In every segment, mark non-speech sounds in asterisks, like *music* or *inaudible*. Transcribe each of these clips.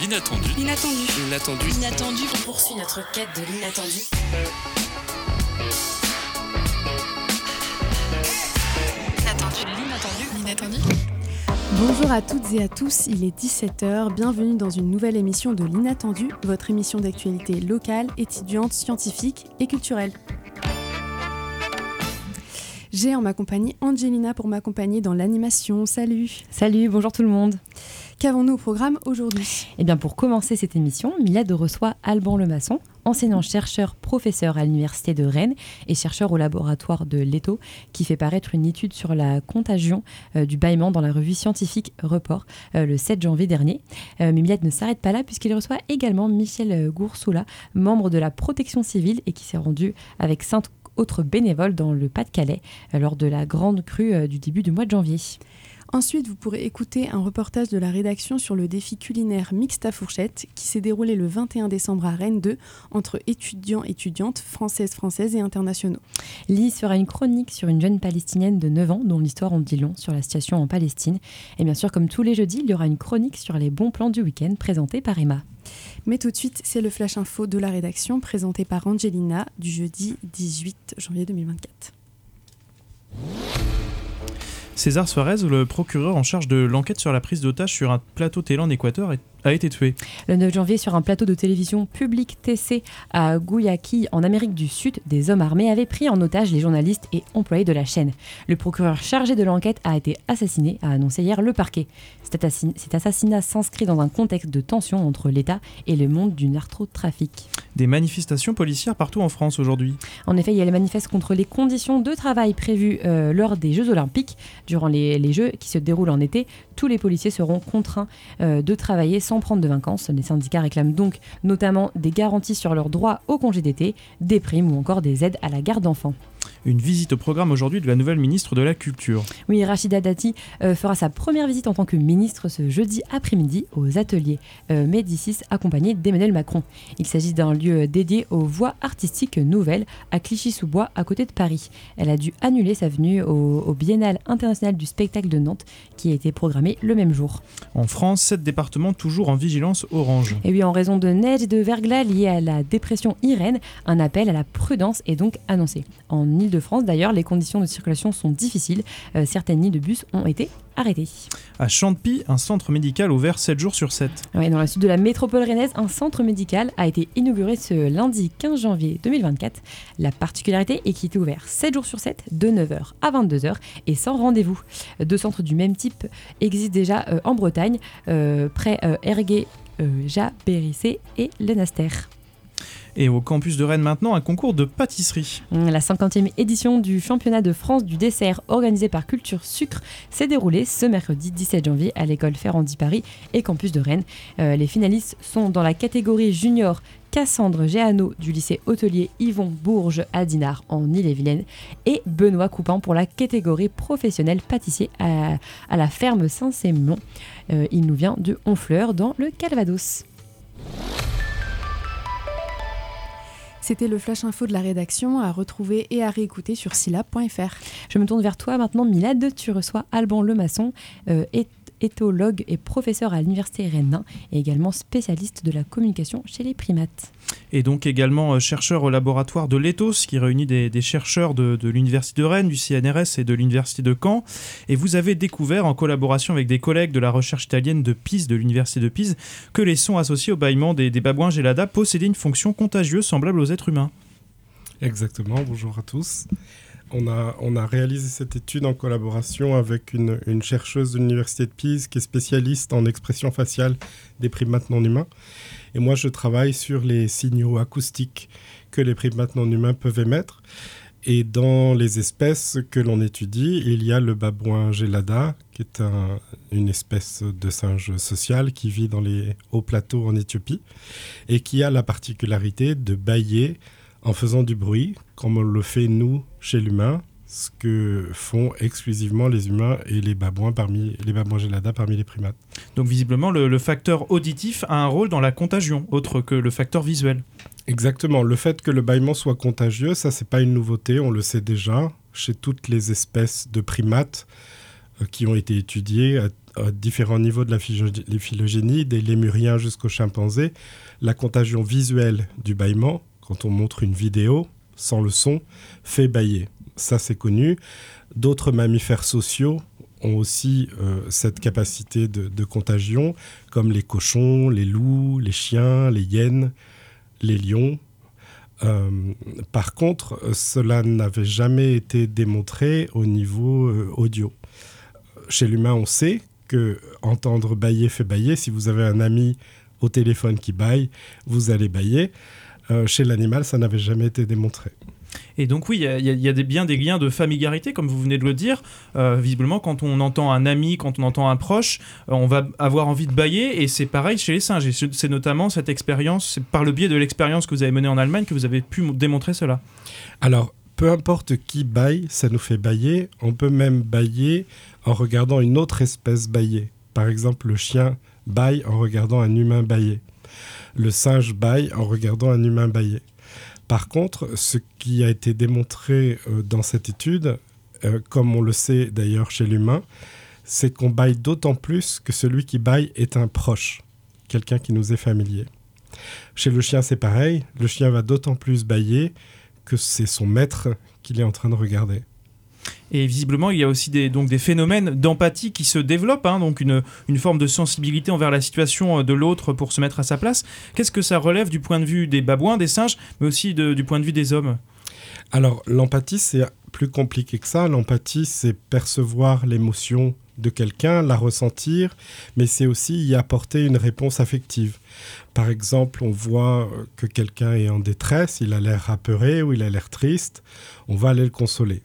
L'inattendu. L'inattendu. L'inattendu. L'inattendu. On poursuit notre quête de l'inattendu. L'inattendu. L'inattendu. Bonjour à toutes et à tous, il est 17h, bienvenue dans une nouvelle émission de l'Inattendu, votre émission d'actualité locale, étudiante, scientifique et culturelle. J'ai en ma compagnie Angelina pour m'accompagner dans l'animation. Salut Salut, bonjour tout le monde. Qu'avons-nous au programme aujourd'hui? Eh bien, pour commencer cette émission, Milad reçoit Alban Lemasson, enseignant-chercheur, professeur à l'Université de Rennes et chercheur au laboratoire de Leto, qui fait paraître une étude sur la contagion euh, du bâillement dans la revue scientifique Report euh, le 7 janvier dernier. Euh, mais Milad ne s'arrête pas là puisqu'il reçoit également Michel Goursoula, membre de la protection civile et qui s'est rendu avec cinq autres bénévoles dans le Pas-de-Calais euh, lors de la grande crue du début du mois de janvier. Ensuite, vous pourrez écouter un reportage de la rédaction sur le défi culinaire mixte à fourchette qui s'est déroulé le 21 décembre à Rennes 2 entre étudiants, étudiantes, françaises, françaises et internationaux. Lise fera une chronique sur une jeune palestinienne de 9 ans dont l'histoire en dit long sur la situation en Palestine. Et bien sûr, comme tous les jeudis, il y aura une chronique sur les bons plans du week-end présentée par Emma. Mais tout de suite, c'est le flash info de la rédaction présenté par Angelina du jeudi 18 janvier 2024. César Suarez, le procureur en charge de l'enquête sur la prise d'otage sur un plateau télé en Équateur, est- a été tué. Le 9 janvier, sur un plateau de télévision public TC à Guayaquil, en Amérique du Sud, des hommes armés avaient pris en otage les journalistes et employés de la chaîne. Le procureur chargé de l'enquête a été assassiné, a annoncé hier le parquet. Cet, assassin- cet assassinat s'inscrit dans un contexte de tension entre l'État et le monde du narcotrafic. Des manifestations policières partout en France aujourd'hui. En effet, il y a les manifestes contre les conditions de travail prévues euh, lors des Jeux Olympiques. Durant les, les Jeux qui se déroulent en été, tous les policiers seront contraints euh, de travailler sans prendre de vacances. Les syndicats réclament donc notamment des garanties sur leurs droits au congé d'été, des primes ou encore des aides à la garde d'enfants. Une visite au programme aujourd'hui de la nouvelle ministre de la Culture. Oui, Rachida Dati euh, fera sa première visite en tant que ministre ce jeudi après-midi aux ateliers euh, Médicis accompagnée d'Emmanuel Macron. Il s'agit d'un lieu dédié aux voies artistiques nouvelles à Clichy-sous-Bois à côté de Paris. Elle a dû annuler sa venue au, au Biennale international du spectacle de Nantes qui a été programmé le même jour. En France, sept départements toujours en vigilance orange. Et oui, en raison de neige et de verglas liés à la dépression Irène, un appel à la prudence est donc annoncé. En Ile-de-France, d'ailleurs, les conditions de circulation sont difficiles. Euh, certaines lignes de bus ont été arrêtées. À Champy, un centre médical ouvert 7 jours sur 7. Ouais, dans la suite de la métropole rennaise, un centre médical a été inauguré ce lundi 15 janvier 2024. La particularité est qu'il était ouvert 7 jours sur 7, de 9h à 22h et sans rendez-vous. Deux centres du même type existent déjà euh, en Bretagne, euh, près euh, Ergué, Jabérissé et Lenaster. Et au campus de Rennes maintenant, un concours de pâtisserie. La 50e édition du championnat de France du dessert organisé par Culture Sucre s'est déroulée ce mercredi 17 janvier à l'école Ferrandi Paris et campus de Rennes. Euh, les finalistes sont dans la catégorie junior Cassandre Géano du lycée hôtelier Yvon Bourges à Dinard en Ille-et-Vilaine et Benoît Coupin pour la catégorie professionnel pâtissier à, à la ferme Saint-Sémon. Euh, il nous vient de Honfleur dans le Calvados. C'était le flash info de la rédaction à retrouver et à réécouter sur syllab.fr. Je me tourne vers toi maintenant, Milad. Tu reçois Alban Lemasson, euh, éth- éthologue et professeur à l'université Rennes et également spécialiste de la communication chez les primates. Et donc également euh, chercheur au laboratoire de l'ETHOS, qui réunit des, des chercheurs de, de l'Université de Rennes, du CNRS et de l'Université de Caen. Et vous avez découvert, en collaboration avec des collègues de la recherche italienne de Pise, de l'Université de Pise, que les sons associés au bâillement des, des babouins gelada possédaient une fonction contagieuse semblable aux êtres humains. Exactement, bonjour à tous. On a, on réalisé cette étude en collaboration avec une, chercheuse de l'Université de Pise qui est spécialiste en expression faciale des primates non humains. Et moi, je travaille sur les signaux acoustiques que les primates non humains peuvent émettre. Et dans les espèces que l'on étudie, il y a le babouin gelada, qui est un- une espèce de singe social qui vit dans les hauts plateaux en Éthiopie et qui a la particularité de bailler en faisant du bruit, comme on le fait nous chez l'humain, ce que font exclusivement les humains et les babouins parmi les babouins gelada parmi les primates. Donc visiblement, le, le facteur auditif a un rôle dans la contagion, autre que le facteur visuel. Exactement. Le fait que le bâillement soit contagieux, ça c'est pas une nouveauté, on le sait déjà chez toutes les espèces de primates euh, qui ont été étudiées. À, à différents niveaux de la phylogénie, des lémuriens jusqu'aux chimpanzés, la contagion visuelle du bâillement, quand on montre une vidéo sans le son, fait bailler. Ça, c'est connu. D'autres mammifères sociaux ont aussi euh, cette capacité de, contagion, comme les cochons, les loups, les chiens, les hyènes, les lions. Euh, par contre, cela n'avait jamais été démontré au niveau euh, audio. Chez l'humain, on sait que entendre bailler fait bailler. Si vous avez un ami au téléphone qui baille, vous allez bailler. Chez l'animal, ça n'avait jamais été démontré. Et donc oui, il y a, des, bien des liens de familiarité, comme vous venez de le dire. Euh, visiblement, quand on entend un ami, quand on entend un proche, euh, on va avoir envie de bailler, et c'est pareil chez les singes. Et c'est notamment cette expérience, c'est par le biais de l'expérience que vous avez menée en Allemagne que vous avez pu démontrer cela. Alors, peu importe qui baille, ça nous fait bailler. On peut même bailler en regardant une autre espèce bailler. Par exemple, le chien baille en regardant un humain bailler. Le singe baille en regardant un humain bailler. Par contre, ce qui a été démontré euh, dans cette étude, euh, comme on le sait d'ailleurs chez l'humain, c'est qu'on baille d'autant plus que celui qui baille est un proche, quelqu'un qui nous est familier. Chez le chien, c'est pareil, le chien va d'autant plus bailler que c'est son maître qu'il est en train de regarder. Et visiblement, il y a aussi des, donc des phénomènes d'empathie qui se développent, hein, donc une, forme de sensibilité envers la situation euh, de l'autre pour se mettre à sa place. Qu'est-ce que ça relève du point de vue des babouins, des singes, mais aussi du point de vue des hommes? Alors, l'empathie, c'est plus compliqué que ça. L'empathie, c'est percevoir l'émotion de quelqu'un, la ressentir, mais c'est aussi y apporter une réponse affective. Par exemple, on voit euh, que quelqu'un est en détresse, il a l'air apeuré ou il a l'air triste, on va aller le consoler.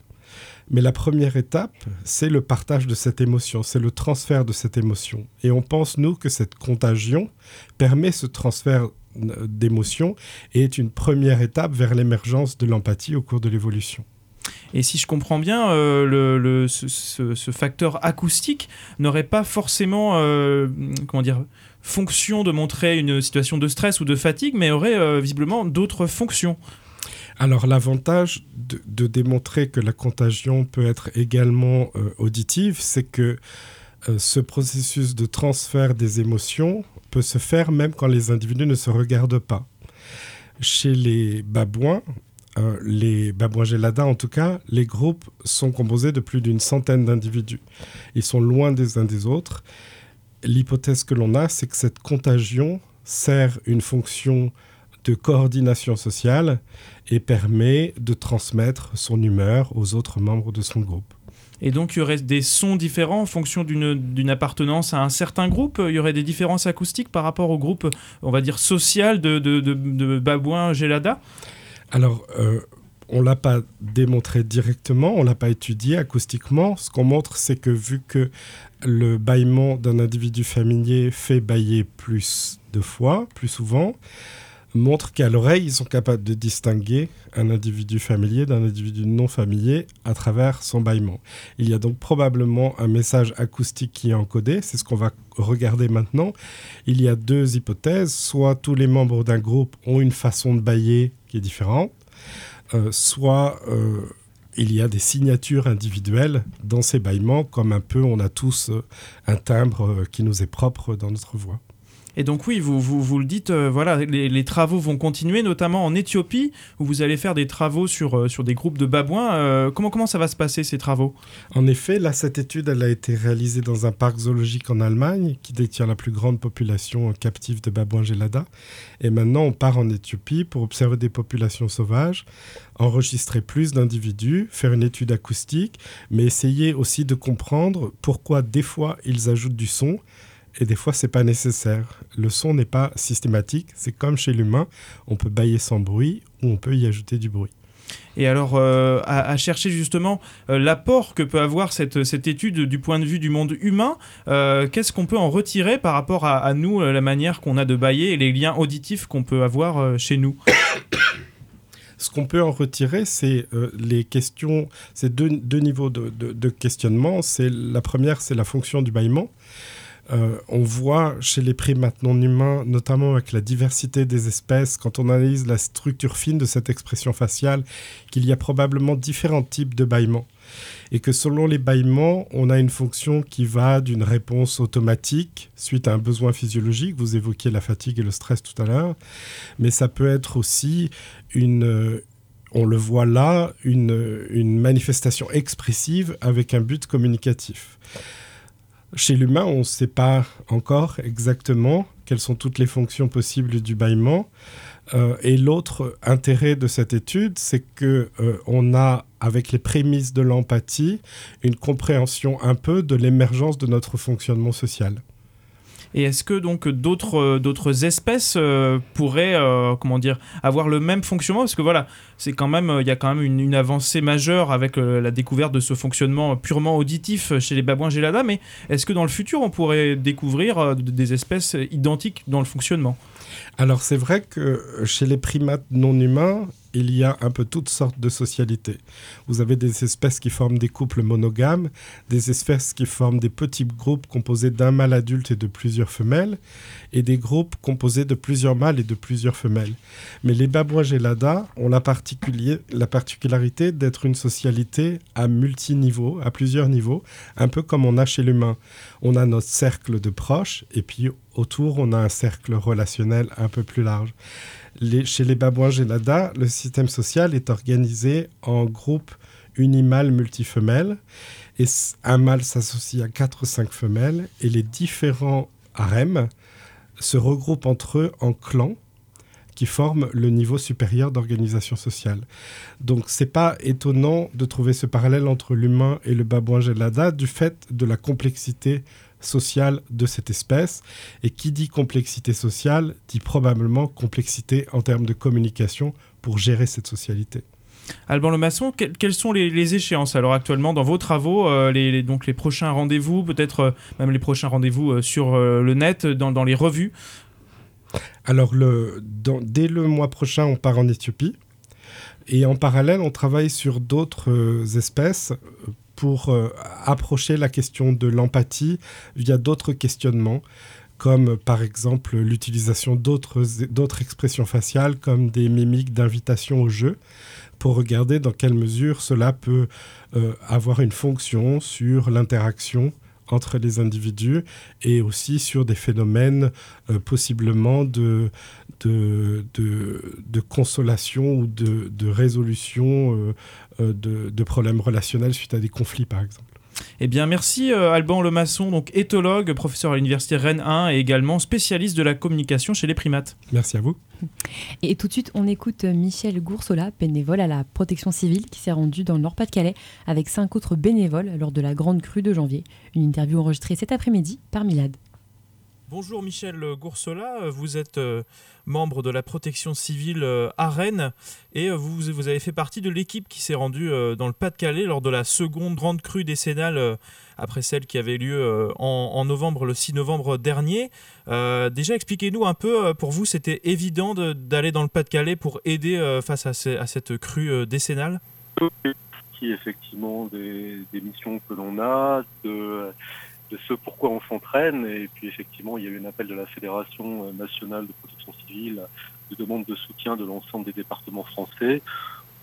Mais la première étape, c'est le partage de cette émotion, c'est le transfert de cette émotion. Et on pense, nous, que cette contagion permet ce transfert euh, d'émotion et est une première étape vers l'émergence de l'empathie au cours de l'évolution. Et si je comprends bien, euh, le, ce, facteur acoustique n'aurait pas forcément, euh, comment dire, fonction de montrer une situation de stress ou de fatigue, mais aurait visiblement d'autres fonctions. Alors l'avantage de, démontrer que la contagion peut être également euh, auditive, c'est que euh, ce processus de transfert des émotions peut se faire même quand les individus ne se regardent pas. Chez les babouins, euh, les babouins géladins en tout cas, les groupes sont composés de plus d'une centaine d'individus. Ils sont loin des uns des autres. L'hypothèse que l'on a, c'est que cette contagion sert une fonction de coordination sociale et permet de transmettre son humeur aux autres membres de son groupe. Et donc il y aurait des sons différents en fonction d'une appartenance à un certain groupe? Il y aurait des différences acoustiques par rapport au groupe, on va dire, social de, de, de, babouins Gelada? Alors, euh, on ne l'a pas démontré directement, on ne l'a pas étudié acoustiquement. Ce qu'on montre, c'est que vu que le bâillement d'un individu familier fait bailler plus de fois, plus souvent, montre qu'à l'oreille, ils sont capables de distinguer un individu familier d'un individu non familier à travers son bâillement. Il y a donc probablement un message acoustique qui est encodé, c'est ce qu'on va regarder maintenant. Il y a deux hypothèses, soit tous les membres d'un groupe ont une façon de bailler qui est différente, euh, soit euh, il y a des signatures individuelles dans ces bâillements, comme un peu on a tous euh, un timbre qui nous est propre dans notre voix. Et donc oui, vous, vous, le dites, euh, voilà, les, travaux vont continuer, notamment en Éthiopie, où vous allez faire des travaux sur, euh, sur des groupes de babouins. Euh, comment, comment ça va se passer, ces travaux? En effet, là, cette étude, elle a été réalisée dans un parc zoologique en Allemagne, qui détient la plus grande population captive de babouins gelada. Et maintenant, on part en Éthiopie pour observer des populations sauvages, enregistrer plus d'individus, faire une étude acoustique, mais essayer aussi de comprendre pourquoi des fois ils ajoutent du son et des fois c'est pas nécessaire. Le son n'est pas systématique, c'est comme chez l'humain, on peut bailler sans bruit ou on peut y ajouter du bruit. Et alors, euh, à, chercher justement euh, l'apport que peut avoir cette, cette, étude du point de vue du monde humain, euh, qu'est-ce qu'on peut en retirer par rapport à, nous, la manière qu'on a de bailler et les liens auditifs qu'on peut avoir chez nous? Ce qu'on peut en retirer, c'est les questions, c'est deux, deux, niveaux de, de, de questionnement. C'est la première, c'est la fonction du bâillement. Euh, on voit chez les primates non humains, notamment avec la diversité des espèces, quand on analyse la structure fine de cette expression faciale, qu'il y a probablement différents types de bâillements. et que selon les bâillements, on a une fonction qui va d'une réponse automatique suite à un besoin physiologique. Vous évoquiez la fatigue et le stress tout à l'heure, mais ça peut être aussi une, on le voit là, une manifestation expressive avec un but communicatif. Chez l'humain, on ne sait pas encore exactement quelles sont toutes les fonctions possibles du bâillement. Euh, et l'autre intérêt de cette étude, c'est que euh, on a, avec les prémices de l'empathie, une compréhension un peu de l'émergence de notre fonctionnement social. Et est-ce que donc d'autres euh, espèces euh, pourraient euh, avoir le même fonctionnement? Parce que voilà, c'est quand même il y a quand même une, avancée majeure avec la découverte de ce fonctionnement purement auditif chez les babouins gelada. Mais est-ce que dans le futur on pourrait découvrir des espèces identiques dans le fonctionnement? Alors c'est vrai que chez les primates non humains, il y a un peu toutes sortes de socialités. Vous avez des espèces qui forment des couples monogames, des espèces qui forment des petits groupes composés d'un mâle adulte et de plusieurs femelles, et des groupes composés de plusieurs mâles et de plusieurs femelles. Mais les babouins gelada ont la, la particularité d'être une socialité à multiniveaux, à plusieurs niveaux, un peu comme on a chez l'humain. On a notre cercle de proches, et puis autour, on a un cercle relationnel un peu plus large. Chez les babouins gelada, le système social est organisé en groupes unimâles multifemelles. Un mâle s'associe à quatre ou cinq femelles. Et les différents harems se regroupent entre eux en clans qui forment le niveau supérieur d'organisation sociale. Donc c'est pas étonnant de trouver ce parallèle entre l'humain et le babouin gelada du fait de la complexité sociale de cette espèce. Et qui dit complexité sociale dit probablement complexité en termes de communication pour gérer cette socialité. Alban Le Maçon, quelles sont les, échéances alors actuellement dans vos travaux, euh, les, donc les prochains rendez-vous, peut-être euh, même les prochains rendez-vous euh, sur le net, dans, les revues? Alors le, dès le mois prochain, on part en Éthiopie. Et en parallèle, on travaille sur d'autres espèces pour euh, approcher la question de l'empathie via d'autres questionnements comme par exemple l'utilisation d'autres expressions faciales comme des mimiques d'invitation au jeu pour regarder dans quelle mesure cela peut euh, avoir une fonction sur l'interaction entre les individus et aussi sur des phénomènes euh, possiblement de, de, de, consolation ou de, de résolution euh, euh, de, problèmes relationnels suite à des conflits, par exemple. Eh bien, merci Alban Lemasson, donc éthologue, professeur à l'université Rennes 1 et également spécialiste de la communication chez les primates. Merci à vous. Et tout de suite, on écoute Michel Goursola, bénévole à la protection civile, qui s'est rendu dans le Nord-Pas-de-Calais avec cinq autres bénévoles lors de la grande crue de janvier. Une interview enregistrée cet après-midi par Milad. Bonjour Michel Goursola, vous êtes euh, membre de la protection civile euh, à Rennes. Et euh, vous, avez fait partie de l'équipe qui s'est rendue dans le Pas-de-Calais lors de la seconde grande crue décennale après celle qui avait lieu en, novembre, le 6 novembre dernier. déjà expliquez-nous un peu, pour vous c'était évident d'aller dans le Pas-de-Calais pour aider face à, cette crue décennale? Effectivement des, missions que l'on a, de ce pourquoi on s'entraîne. Et puis effectivement, il y a eu un appel de la Fédération nationale de protection civile de demande de soutien de l'ensemble des départements français.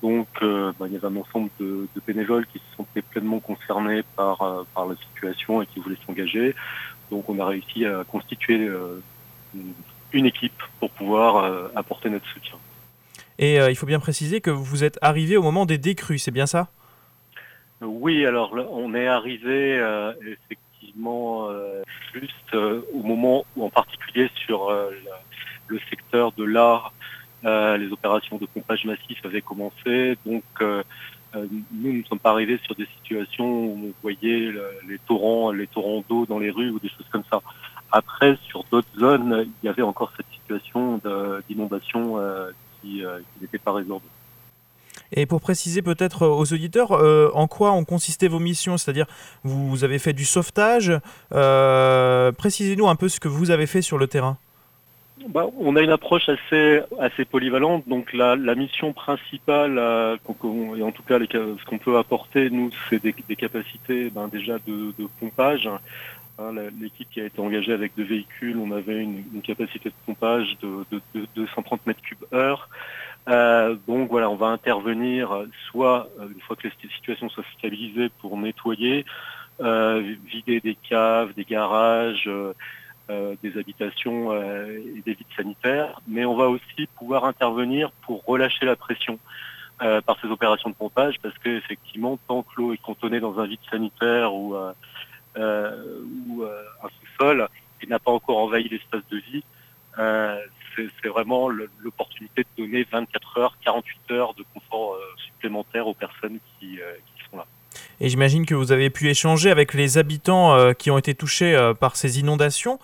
Donc euh, bah, il y avait un ensemble de, bénévoles qui se sentaient pleinement concernés par, euh, par la situation et qui voulaient s'engager. Donc on a réussi à constituer euh, une équipe pour pouvoir apporter notre soutien. Et il faut bien préciser que vous êtes arrivé au moment des décrues, c'est bien ça? Oui, alors on est arrivé effectivement euh, juste euh, au moment où en particulier sur euh, le secteur de l'art, les opérations de pompage massif avaient commencé. Donc nous ne sommes pas arrivés sur des situations où on voyait les torrents, les torrents d'eau dans les rues ou des choses comme ça. Après, sur d'autres zones, il y avait encore cette situation d'inondation qui, qui n'était pas résolue. Et pour préciser peut-être aux auditeurs, euh, en quoi ont consisté vos missions C'est-à-dire, vous avez fait du sauvetage. Euh, précisez-nous un peu ce que vous avez fait sur le terrain. Bah, on a une approche assez, assez polyvalente. Donc la, mission principale, euh, et en tout cas ce qu'on peut apporter, nous, c'est des, capacités ben, déjà de, pompage. Hein, l'équipe qui a été engagée avec deux véhicules, on avait une, capacité de pompage de, de, 230 mètres cubes heure. Euh, donc voilà, on va intervenir soit euh, une fois que les situations soient stabilisées pour nettoyer, euh, vider des caves, des garages, des habitations et des vides sanitaires, mais on va aussi pouvoir intervenir pour relâcher la pression. par ces opérations de pompage parce qu'effectivement, tant que l'eau est cantonnée dans un vide sanitaire ou euh, euh, un sous-sol et n'a pas encore envahi l'espace de vie, euh, vraiment l'opportunité de donner 24 heures, 48 heures de confort supplémentaire aux personnes qui, sont là. Et j'imagine que vous avez pu échanger avec les habitants qui ont été touchés par ces inondations.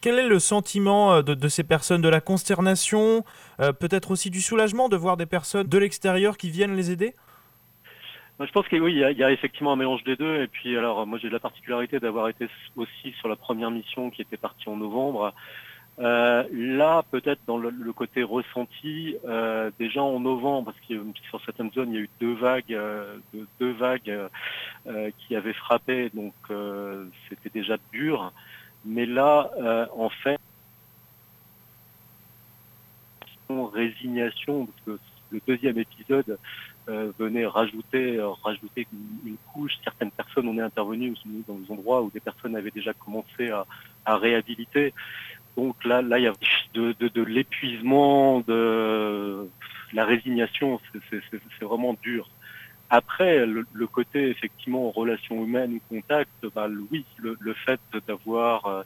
quel est le sentiment de, ces personnes De la consternation Peut-être aussi du soulagement de voir des personnes de l'extérieur qui viennent les aider? Je pense que oui, il y, a, effectivement un mélange des deux. Et puis alors, moi j'ai la particularité d'avoir été aussi sur la première mission qui était partie en novembre. Euh, là, peut-être dans le, côté ressenti, euh, déjà en novembre, parce que sur certaines zones, il y a eu deux vagues, euh, qui avaient frappé, donc c'était déjà dur. Mais là, en fait, résignation, parce que le deuxième épisode euh, venait rajouter, euh, rajouter une, couche. Certaines personnes, on est intervenu dans des endroits où des personnes avaient déjà commencé à, réhabiliter. Donc là, là, il y a de, l'épuisement, de la résignation. C'est vraiment dur. Après, le, côté effectivement relation humaine ou contact, bah, oui, le, fait d'avoir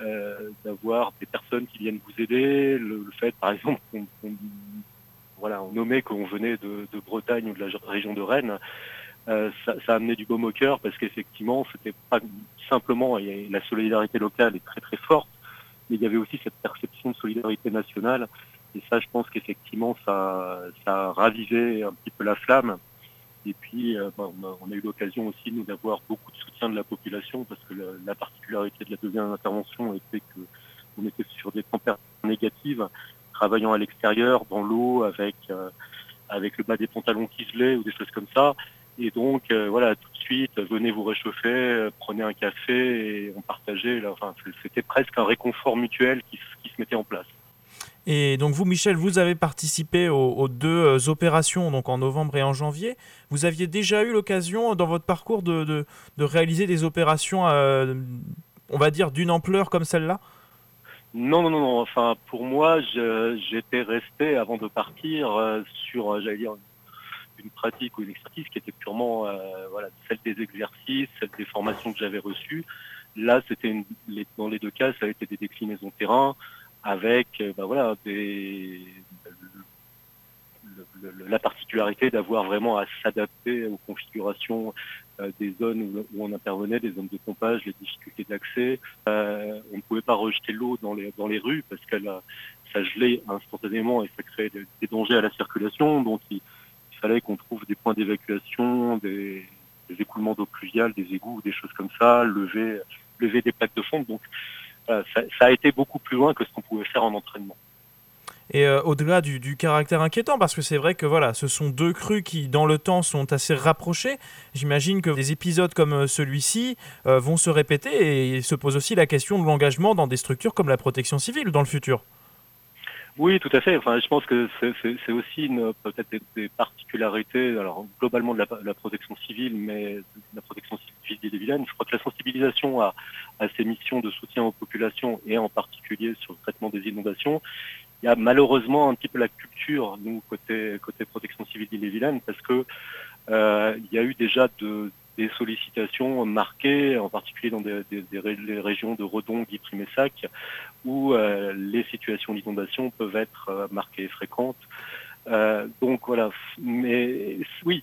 euh, d'avoir des personnes qui viennent vous aider, le, fait par exemple qu'on voilà, nommait qu'on venait de, Bretagne ou de la région de Rennes, euh, ça, a amené du baume au cœur parce qu'effectivement, c'était pas simplement, la solidarité locale est très très forte, mais il y avait aussi cette perception de solidarité nationale. Et ça, je pense qu'effectivement, ça, ça un petit peu la flamme. Et puis, euh, on, a, eu l'occasion aussi, nous, d'avoir beaucoup de soutien de la population, parce que la, particularité de la deuxième intervention était qu'on était sur des températures négatives, travaillant à l'extérieur, dans l'eau, avec, euh, avec le bas des pantalons qui ou des choses comme ça. Et donc, euh, voilà, suite, venez vous réchauffer, euh, prenez un café et on partageait. Là, enfin, c'était presque un réconfort mutuel qui, qui, se mettait en place. Et donc vous, Michel, vous avez participé aux, deux opérations, donc en novembre et en janvier. Vous aviez déjà eu l'occasion dans votre parcours de, de, de réaliser des opérations, on va dire, d'une ampleur comme celle-là? Non, non, non, Enfin, pour moi, j'étais resté avant de partir euh, sur, euh, j'allais dire, une pratique ou une expertise qui était purement, euh, voilà, celle des exercices, celle des formations que j'avais reçues. Là, c'était dans les deux cas, ça a été des déclinaisons terrain avec, ben voilà, des, la particularité d'avoir vraiment à s'adapter aux configurations euh, des zones où, on intervenait, des zones de pompage, les difficultés d'accès. Euh, on ne pouvait pas rejeter l'eau dans les, dans les rues parce qu'elle ça gelait instantanément et ça créait des, dangers à la circulation. Donc il, fallait qu'on trouve des points d'évacuation, des, écoulements d'eau pluviale, des égouts, des choses comme ça, lever, lever des plaques de fonte. Donc ça, ça a été beaucoup plus loin que ce qu'on pouvait faire en entraînement. Et euh, au-delà du, caractère inquiétant, parce que c'est vrai que voilà, ce sont deux crues qui, dans le temps, sont assez rapprochées. J'imagine que des épisodes comme euh, celui-ci euh, vont se répéter et il se pose aussi la question de l'engagement dans des structures comme la protection civile dans le futur. Oui, tout à fait. Enfin, je pense que c'est aussi peut-être des, particularités, alors globalement de la, protection civile, mais de la protection civile des vilaine Je crois que la sensibilisation à, à, ces missions de soutien aux populations et en particulier sur le traitement des inondations il y a malheureusement un petit peu la culture, nous, côté, côté protection civile d'Ille-et-Vilaine, parce que euh, il y a eu déjà de, des sollicitations marquées, en particulier dans des, des, régions de Redon, Guy Primessac, où euh, les situations d'inondation peuvent être euh, marquées et fréquentes. donc voilà, mais oui,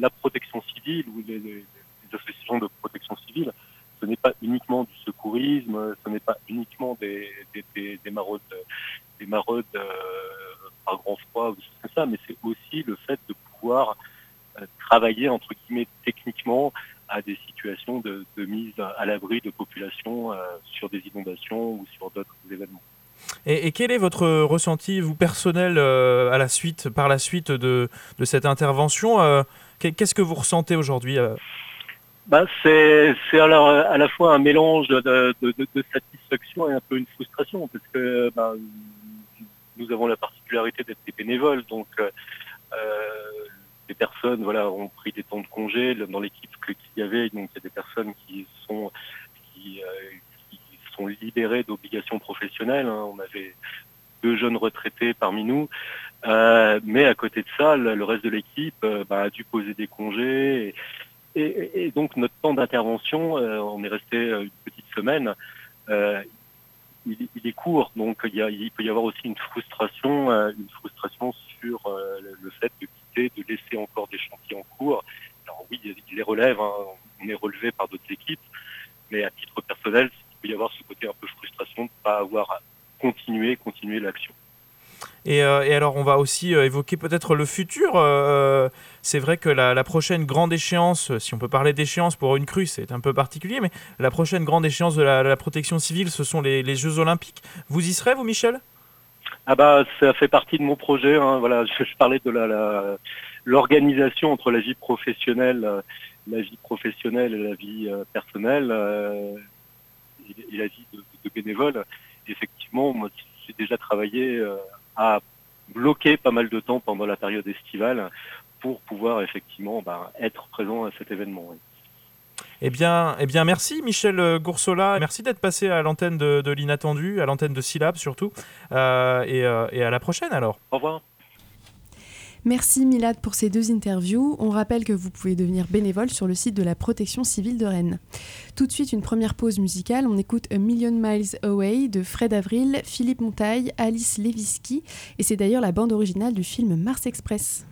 la protection civile ou les, les, associations de protection civile, ce n'est pas uniquement du secourisme, ce n'est pas uniquement des, des, des maraudes des maraudes euh, par grand froid ou comme ça, mais c'est aussi le fait de pouvoir euh, travailler entre guillemets techniquement à des situations de, mise à l'abri de populations euh, sur des inondations ou sur d'autres événements. Et, quel est votre ressenti, vous personnel, à la suite, par la suite de, de cette intervention Qu'est-ce que vous ressentez aujourd'hui bah, c'est à la, à la fois un mélange de, de, de, satisfaction et un peu une frustration parce que bah, nous avons la particularité d'être des bénévoles, donc euh, des personnes voilà ont pris des temps de congé dans l'équipe qu'il y avait, donc il y a des personnes qui sont qui, qui sont libérées d'obligations professionnelles. Hein. On avait deux jeunes retraités parmi nous. Euh, mais à côté de ça, le, reste de l'équipe euh, bah, a dû poser des congés. Et, donc notre temps d'intervention, euh, on est resté une petite semaine, il, est court. Donc il, il, peut y avoir aussi une frustration, une frustration sur le, fait de quitter, de laisser encore des chantiers en cours. Alors oui, il les relève, hein, on est relevé par d'autres équipes, mais à titre personnel, il peut y avoir ce côté un peu frustration de ne pas avoir continué, continuer l'action. Euh, et, alors, on va aussi euh, évoquer peut-être le futur. Euh, c'est vrai que la, prochaine grande échéance, si on peut parler d'échéance pour une crue, c'est un peu particulier, mais la prochaine grande échéance de la, protection civile, ce sont les, Jeux Olympiques. Vous y serez, vous, Michel? Ah bah, ça fait partie de mon projet. Hein. Voilà, je, parlais de l'organisation entre la vie professionnelle, la vie professionnelle et la vie personnelle, et, la vie de bénévole. Effectivement, moi, j'ai déjà travaillé à bloquer pas mal de temps pendant la période estivale pour pouvoir effectivement bah, être présent à cet événement. Eh bien, eh bien, merci Michel Goursola. Merci d'être passé à l'antenne de, l'inattendu, à l'antenne de Syllab surtout. Euh, et, euh, et à la prochaine alors. Au revoir. Merci Milad pour ces deux interviews. On rappelle que vous pouvez devenir bénévole sur le site de la Protection civile de Rennes. Tout de suite, une première pause musicale. On écoute A Million Miles Away de Fred Avril, Philippe Montaille, Alice Leviski. Et c'est d'ailleurs la bande originale du film Mars Express.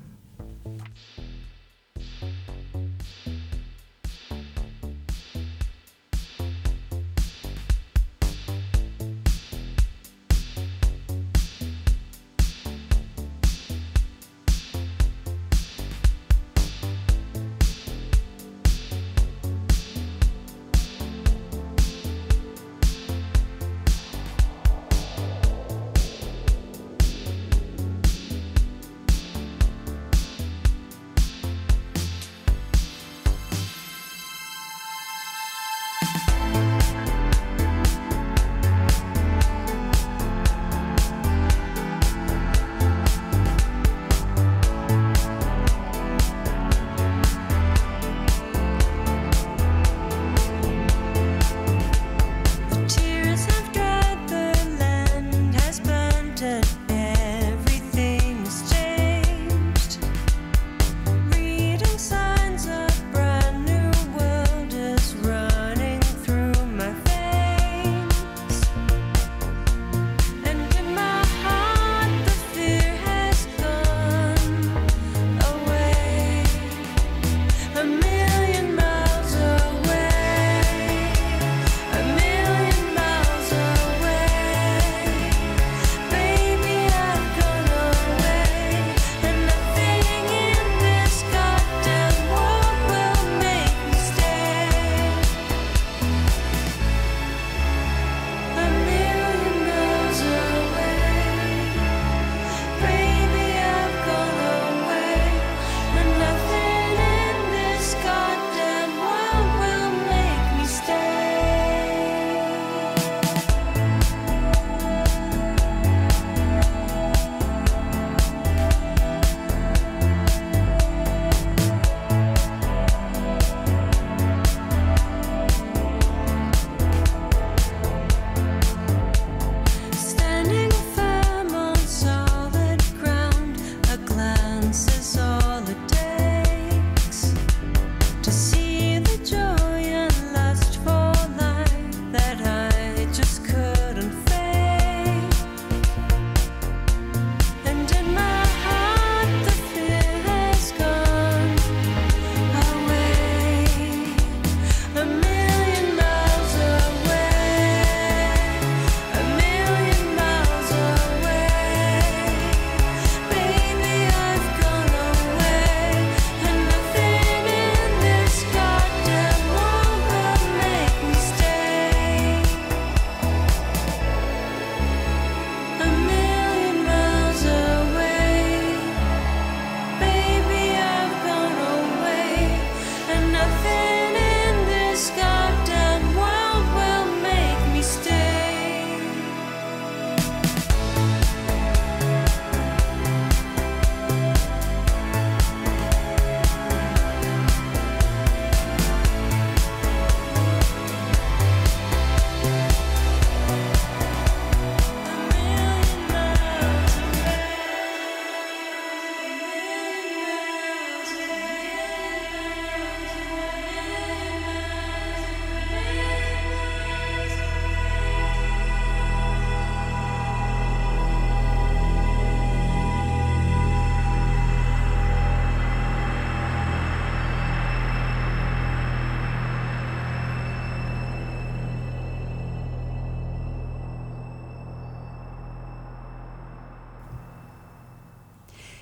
me.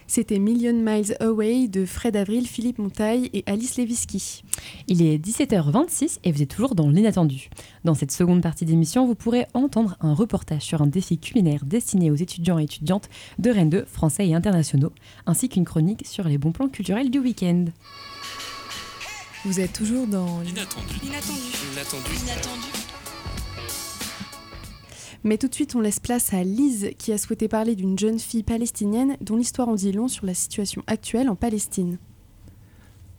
C'était Million Miles Away de Fred Avril, Philippe Montaille et Alice Leviski. Il est 17h26 et vous êtes toujours dans l'inattendu. Dans cette seconde partie d'émission, vous pourrez entendre un reportage sur un défi culinaire destiné aux étudiants et étudiantes de Rennes 2, français et internationaux, ainsi qu'une chronique sur les bons plans culturels du week-end. Vous êtes toujours dans L'inattendu. L'inattendu. L'inattendu. Mais tout de suite, on laisse place à Lise qui a souhaité parler d'une jeune fille palestinienne dont l'histoire en dit long sur la situation actuelle en Palestine.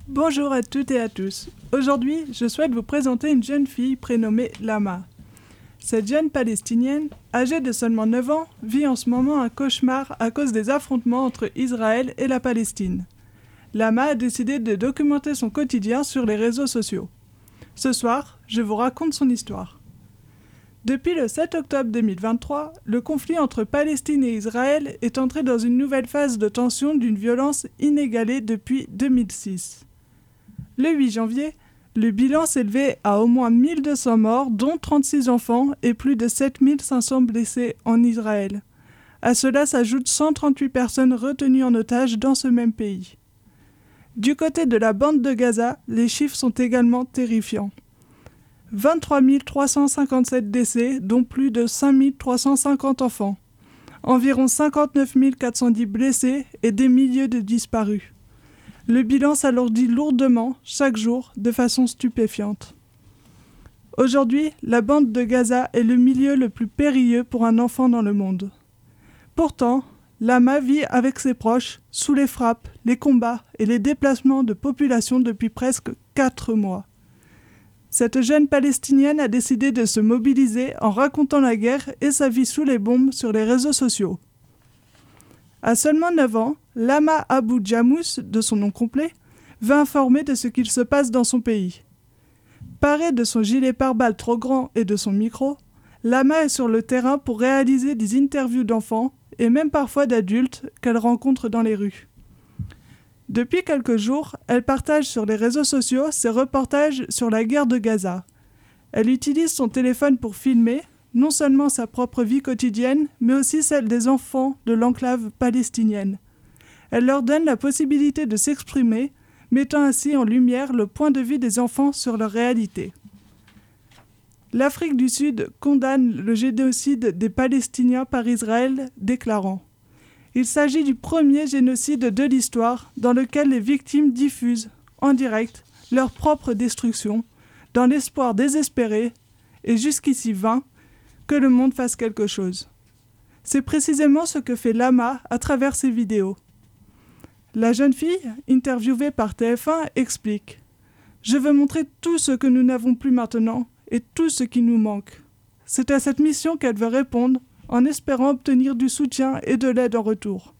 Bonjour à toutes et à tous. Aujourd'hui, je souhaite vous présenter une jeune fille prénommée Lama. Cette jeune palestinienne, âgée de seulement 9 ans, vit en ce moment un cauchemar à cause des affrontements entre Israël et la Palestine. Lama a décidé de documenter son quotidien sur les réseaux sociaux. Ce soir, je vous raconte son histoire. Depuis le 7 octobre 2023, le conflit entre Palestine et Israël est entré dans une nouvelle phase de tension d'une violence inégalée depuis 2006. Le 8 janvier, le bilan s'élevait à au moins 1200 morts, dont 36 enfants et plus de 7500 blessés en Israël. À cela s'ajoutent 138 personnes retenues en otage dans ce même pays. Du côté de la bande de Gaza, les chiffres sont également terrifiants. 23 357 décès, dont plus de 5 350 enfants. Environ 59 410 blessés et des milliers de disparus. Le bilan s'alourdit lourdement chaque jour de façon stupéfiante. Aujourd'hui, la bande de Gaza est le milieu le plus périlleux pour un enfant dans le monde. Pourtant, Lama vit avec ses proches sous les frappes, les combats et les déplacements de population depuis presque 4 mois. Cette jeune Palestinienne a décidé de se mobiliser en racontant la guerre et sa vie sous les bombes sur les réseaux sociaux. À seulement 9 ans, Lama Abu Jamous, de son nom complet, veut informer de ce qu'il se passe dans son pays. Paré de son gilet pare-balles trop grand et de son micro, Lama est sur le terrain pour réaliser des interviews d'enfants et même parfois d'adultes qu'elle rencontre dans les rues. Depuis quelques jours, elle partage sur les réseaux sociaux ses reportages sur la guerre de Gaza. Elle utilise son téléphone pour filmer non seulement sa propre vie quotidienne, mais aussi celle des enfants de l'enclave palestinienne. Elle leur donne la possibilité de s'exprimer, mettant ainsi en lumière le point de vue des enfants sur leur réalité. L'Afrique du Sud condamne le génocide des Palestiniens par Israël, déclarant Il s'agit du premier génocide de l'histoire dans lequel les victimes diffusent, en direct, leur propre destruction, dans l'espoir désespéré, et jusqu'ici vain, que le monde fasse quelque chose. C'est précisément ce que fait Lama à travers ses vidéos. La jeune fille, interviewée par TF1, explique Je veux montrer tout ce que nous n'avons plus maintenant et tout ce qui nous manque. C'est à cette mission qu'elle veut répondre en espérant obtenir du soutien et de l'aide en retour.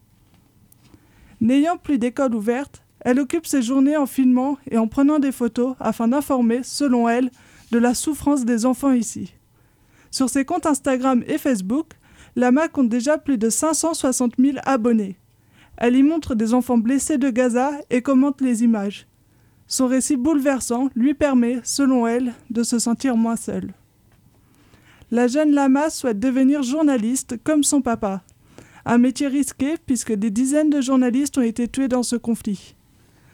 N'ayant plus d'école ouverte, elle occupe ses journées en filmant et en prenant des photos afin d'informer, selon elle, de la souffrance des enfants ici. Sur ses comptes Instagram et Facebook, Lama compte déjà plus de 560 000 abonnés. Elle y montre des enfants blessés de Gaza et commente les images. Son récit bouleversant lui permet, selon elle, de se sentir moins seule. La jeune Lama souhaite devenir journaliste comme son papa. Un métier risqué puisque des dizaines de journalistes ont été tués dans ce conflit.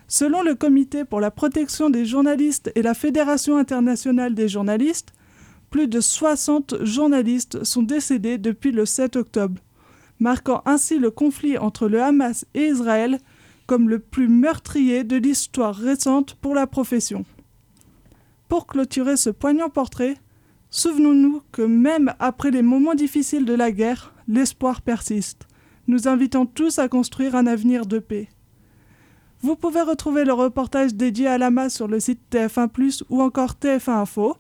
Selon le Comité pour la protection des journalistes et la Fédération internationale des journalistes, plus de 60 journalistes sont décédés depuis le 7 octobre, marquant ainsi le conflit entre le Hamas et Israël comme le plus meurtrier de l'histoire récente pour la profession. Pour clôturer ce poignant portrait, souvenons-nous que même après les moments difficiles de la guerre, l'espoir persiste, nous invitant tous à construire un avenir de paix. Vous pouvez retrouver le reportage dédié à l'AMA sur le site TF1 ou encore TF1 Info.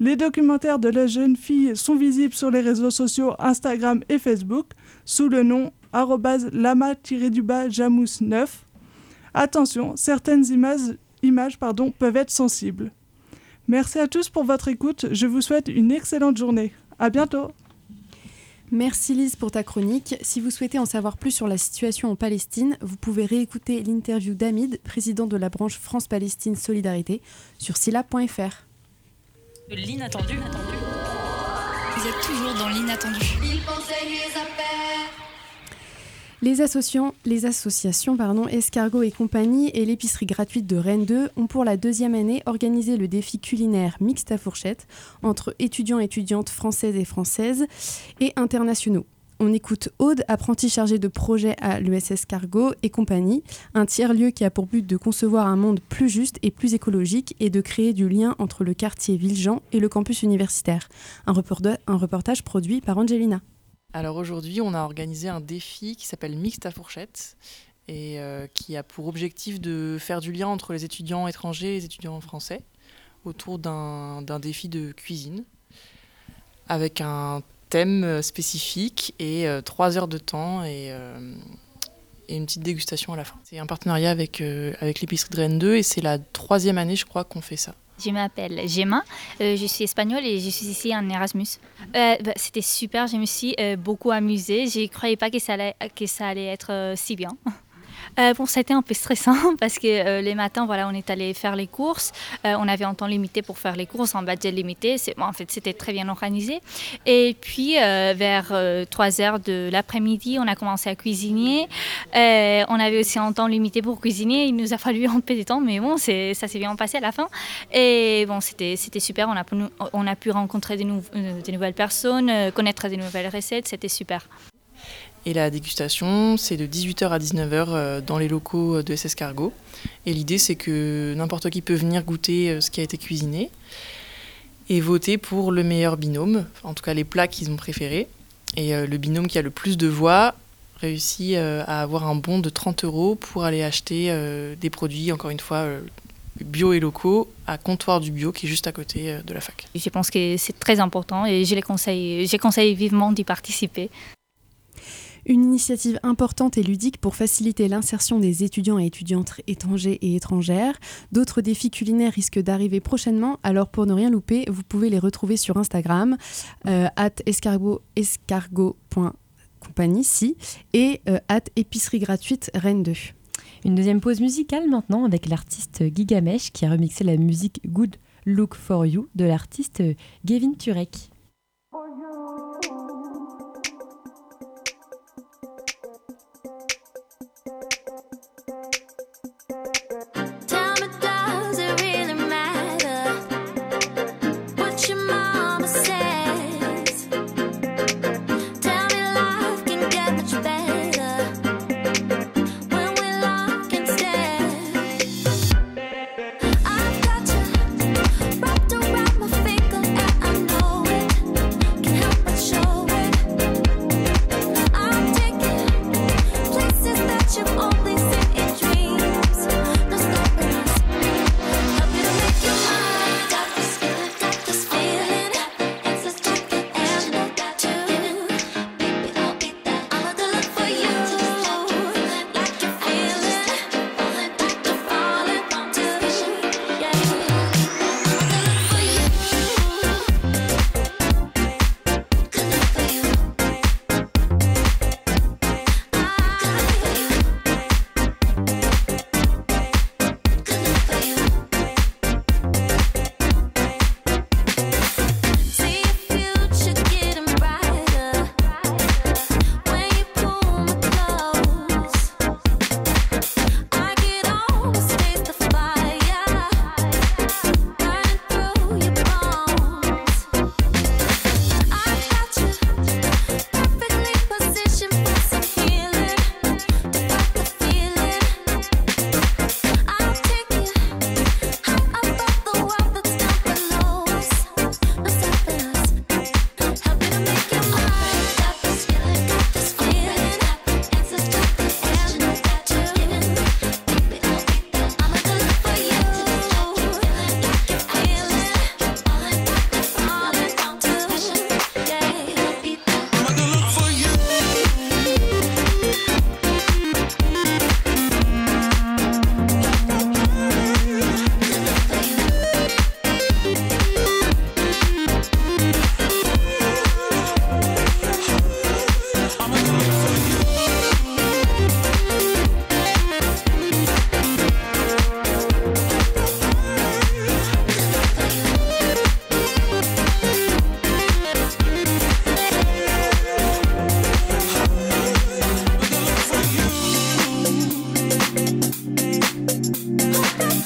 Les documentaires de la jeune fille sont visibles sur les réseaux sociaux Instagram et Facebook sous le nom lama-jamous9. Attention, certaines images, peuvent être sensibles. Merci à tous pour votre écoute. Je vous souhaite une excellente journée. À bientôt. Merci Lise pour ta chronique. Si vous souhaitez en savoir plus sur la situation en Palestine, vous pouvez réécouter l'interview d'Amid, président de la branche France-Palestine Solidarité, sur sila.fr. L'inattendu. Vous êtes toujours dans l'inattendu. Les, associations, les associations pardon, Escargot et compagnie et l'épicerie gratuite de Rennes 2 ont pour la deuxième année organisé le défi culinaire mixte à fourchette entre étudiants et étudiantes françaises et françaises et internationaux. On écoute Aude, apprenti chargé de projet à l'ESS Cargo et compagnie, un tiers-lieu qui a pour but de concevoir un monde plus juste et plus écologique et de créer du lien entre le quartier Villejean et le campus universitaire. Un, un reportage produit par Angelina. Alors aujourd'hui, on a organisé un défi qui s'appelle Mixte à fourchette et euh, qui a pour objectif de faire du lien entre les étudiants étrangers et les étudiants français autour d'un défi de cuisine avec un thème spécifique et euh, trois heures de temps et, euh, et, une petite dégustation à la fin. C'est un partenariat avec, avec l'épicerie de Rennes 2 et c'est la troisième année, je crois, qu'on fait ça. Je m'appelle Gemma, euh, je suis espagnole et je suis ici en Erasmus. Euh, bah, C'était super, je me suis euh, beaucoup amusée. Je ne croyais pas que ça allait, être si bien. *laughs* Euh, bon, c'était un peu stressant *laughs* parce que euh, les matins, voilà, on est allé faire les courses. Euh, on avait un temps limité pour faire les courses, un budget limité. Bon, en fait, c'était très bien organisé. Et puis, euh, vers 3 heures de l'après-midi, on a commencé à cuisiner. on avait aussi un temps limité pour cuisiner. Il nous a fallu *laughs* un peu de temps, mais bon, ça s'est bien passé à la fin. Et bon, c'était super. On a, on a pu rencontrer de, nou de nouvelles personnes, connaître de nouvelles recettes. C'était super. Et la dégustation, c'est de 18h à 19h euh, dans les locaux de SS Cargo. Et l'idée, c'est que n'importe qui peut venir goûter euh, ce qui a été cuisiné et voter pour le meilleur binôme, en tout cas les plats qu'ils ont préférés. Et euh, le binôme qui a le plus de voix réussit à avoir un bon de 30 euros pour aller acheter des produits, encore une fois, bio et locaux à Comptoir du Bio qui est juste à côté de la fac. Je pense que c'est très important et je les conseille, je conseille vivement d'y participer. Une initiative importante et ludique pour faciliter l'insertion des étudiants et étudiantes étrangers et étrangères. D'autres défis culinaires risquent d'arriver prochainement, alors pour ne rien louper, vous pouvez les retrouver sur Instagram, euh, at escargot.compagnie si, et euh, at épicerie gratuite Rennes 2. Une deuxième pause musicale maintenant avec l'artiste Gigamesh qui a remixé la musique Good Look for You de l'artiste Gavin Turek.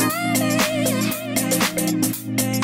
baby, baby.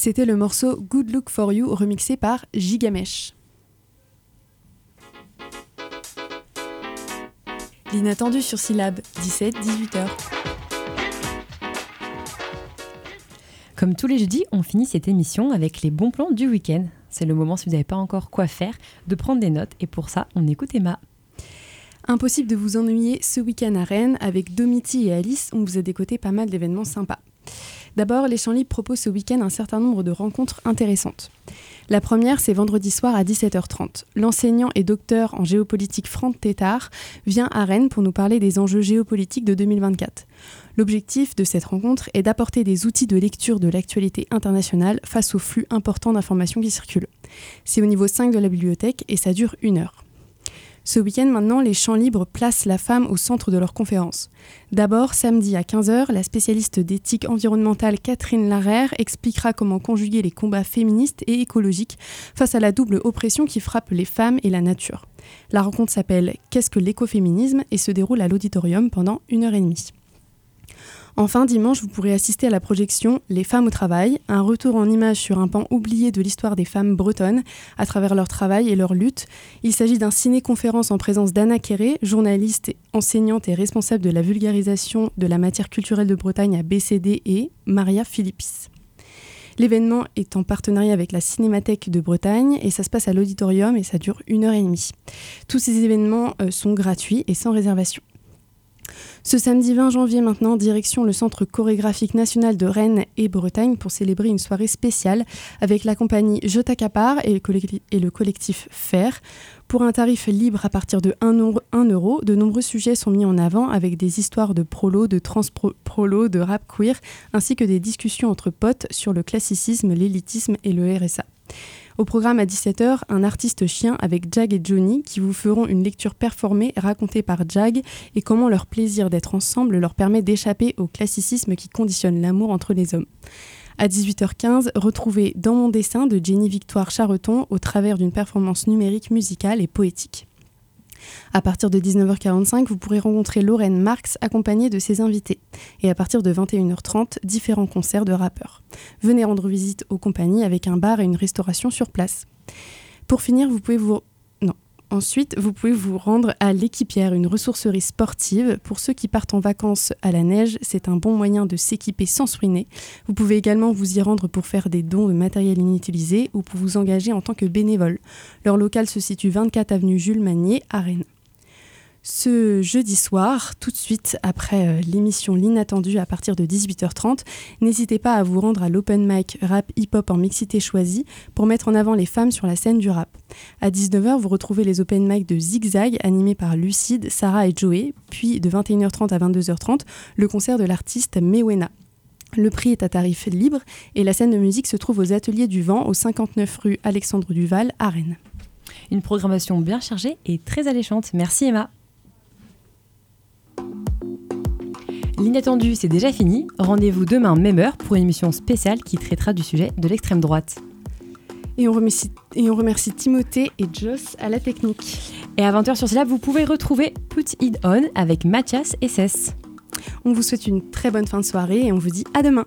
C'était le morceau Good Look for You remixé par Gigamesh. L'inattendu sur Syllab, 17-18h. Comme tous les jeudis, on finit cette émission avec les bons plans du week-end. C'est le moment, si vous n'avez pas encore quoi faire, de prendre des notes. Et pour ça, on écoute Emma. Impossible de vous ennuyer ce week-end à Rennes. Avec Domiti et Alice, on vous a décoté pas mal d'événements sympas. D'abord, les Champs Libres proposent ce week-end un certain nombre de rencontres intéressantes. La première, c'est vendredi soir à 17h30. L'enseignant et docteur en géopolitique Franck Tétard vient à Rennes pour nous parler des enjeux géopolitiques de 2024. L'objectif de cette rencontre est d'apporter des outils de lecture de l'actualité internationale face au flux important d'informations qui circulent. C'est au niveau 5 de la bibliothèque et ça dure une heure. Ce week-end maintenant, les champs libres placent la femme au centre de leur conférence. D'abord, samedi à 15h, la spécialiste d'éthique environnementale Catherine Larère expliquera comment conjuguer les combats féministes et écologiques face à la double oppression qui frappe les femmes et la nature. La rencontre s'appelle Qu'est-ce que l'écoféminisme? et se déroule à l'auditorium pendant une heure et demie. Enfin, dimanche, vous pourrez assister à la projection Les femmes au travail, un retour en images sur un pan oublié de l'histoire des femmes bretonnes à travers leur travail et leur lutte. Il s'agit d'un ciné-conférence en présence d'Anna Kéré, journaliste, enseignante et responsable de la vulgarisation de la matière culturelle de Bretagne à BCD et Maria Philippis. L'événement est en partenariat avec la Cinémathèque de Bretagne et ça se passe à l'auditorium et ça dure une heure et demie. Tous ces événements euh, sont gratuits et sans réservation. Ce samedi 20 janvier maintenant, direction le Centre chorégraphique national de Rennes et Bretagne pour célébrer une soirée spéciale avec la compagnie Je t'accapare et, le collectif Faire. Pour un tarif libre à partir de 1 euro, de nombreux sujets sont mis en avant avec des histoires de prolo, de trans-prolo, de rap queer, ainsi que des discussions entre potes sur le classicisme, l'élitisme et le RSA. Au programme à 17h, un artiste chien avec Jag et Johnny qui vous feront une lecture performée racontée par Jag et comment leur plaisir d'être ensemble leur permet d'échapper au classicisme qui conditionne l'amour entre les hommes. À 18h15, retrouvez Dans mon dessin de Jenny Victoire Charreton au travers d'une performance numérique musicale et poétique. À partir de 19h45, vous pourrez rencontrer Lorraine Marx accompagnée de ses invités. Et à partir de 21h30, différents concerts de rappeurs. Venez rendre visite aux compagnies avec un bar et une restauration sur place. Pour finir, vous pouvez vous Ensuite, vous pouvez vous rendre à l'équipière, une ressourcerie sportive. Pour ceux qui partent en vacances à la neige, c'est un bon moyen de s'équiper sans se ruiner. Vous pouvez également vous y rendre pour faire des dons de matériel inutilisé ou pour vous engager en tant que bénévole. Leur local se situe 24 avenue Jules Magnier à Rennes ce jeudi soir, tout de suite après euh, l'émission L'inattendu à partir de 18h30. N'hésitez pas à vous rendre à l'open mic rap hip-hop en mixité choisie pour mettre en avant les femmes sur la scène du rap. À 19h, vous retrouvez les open mic de Zigzag animés par Lucide, Sarah et Joey, puis de 21h30 à 22h30, le concert de l'artiste Mewena. Le prix est à tarif libre et la scène de musique se trouve aux Ateliers du Vent au 59 rue Alexandre Duval à Rennes. Une programmation bien chargée et très alléchante. Merci Emma. L'inattendu, c'est déjà fini. Rendez-vous demain, même heure, pour une émission spéciale qui traitera du sujet de l'extrême droite. Et on, remercie, et on remercie Timothée et Joss à la technique. Et à 20h sur cela, vous pouvez retrouver Put It On avec Mathias SS. On vous souhaite une très bonne fin de soirée et on vous dit à demain.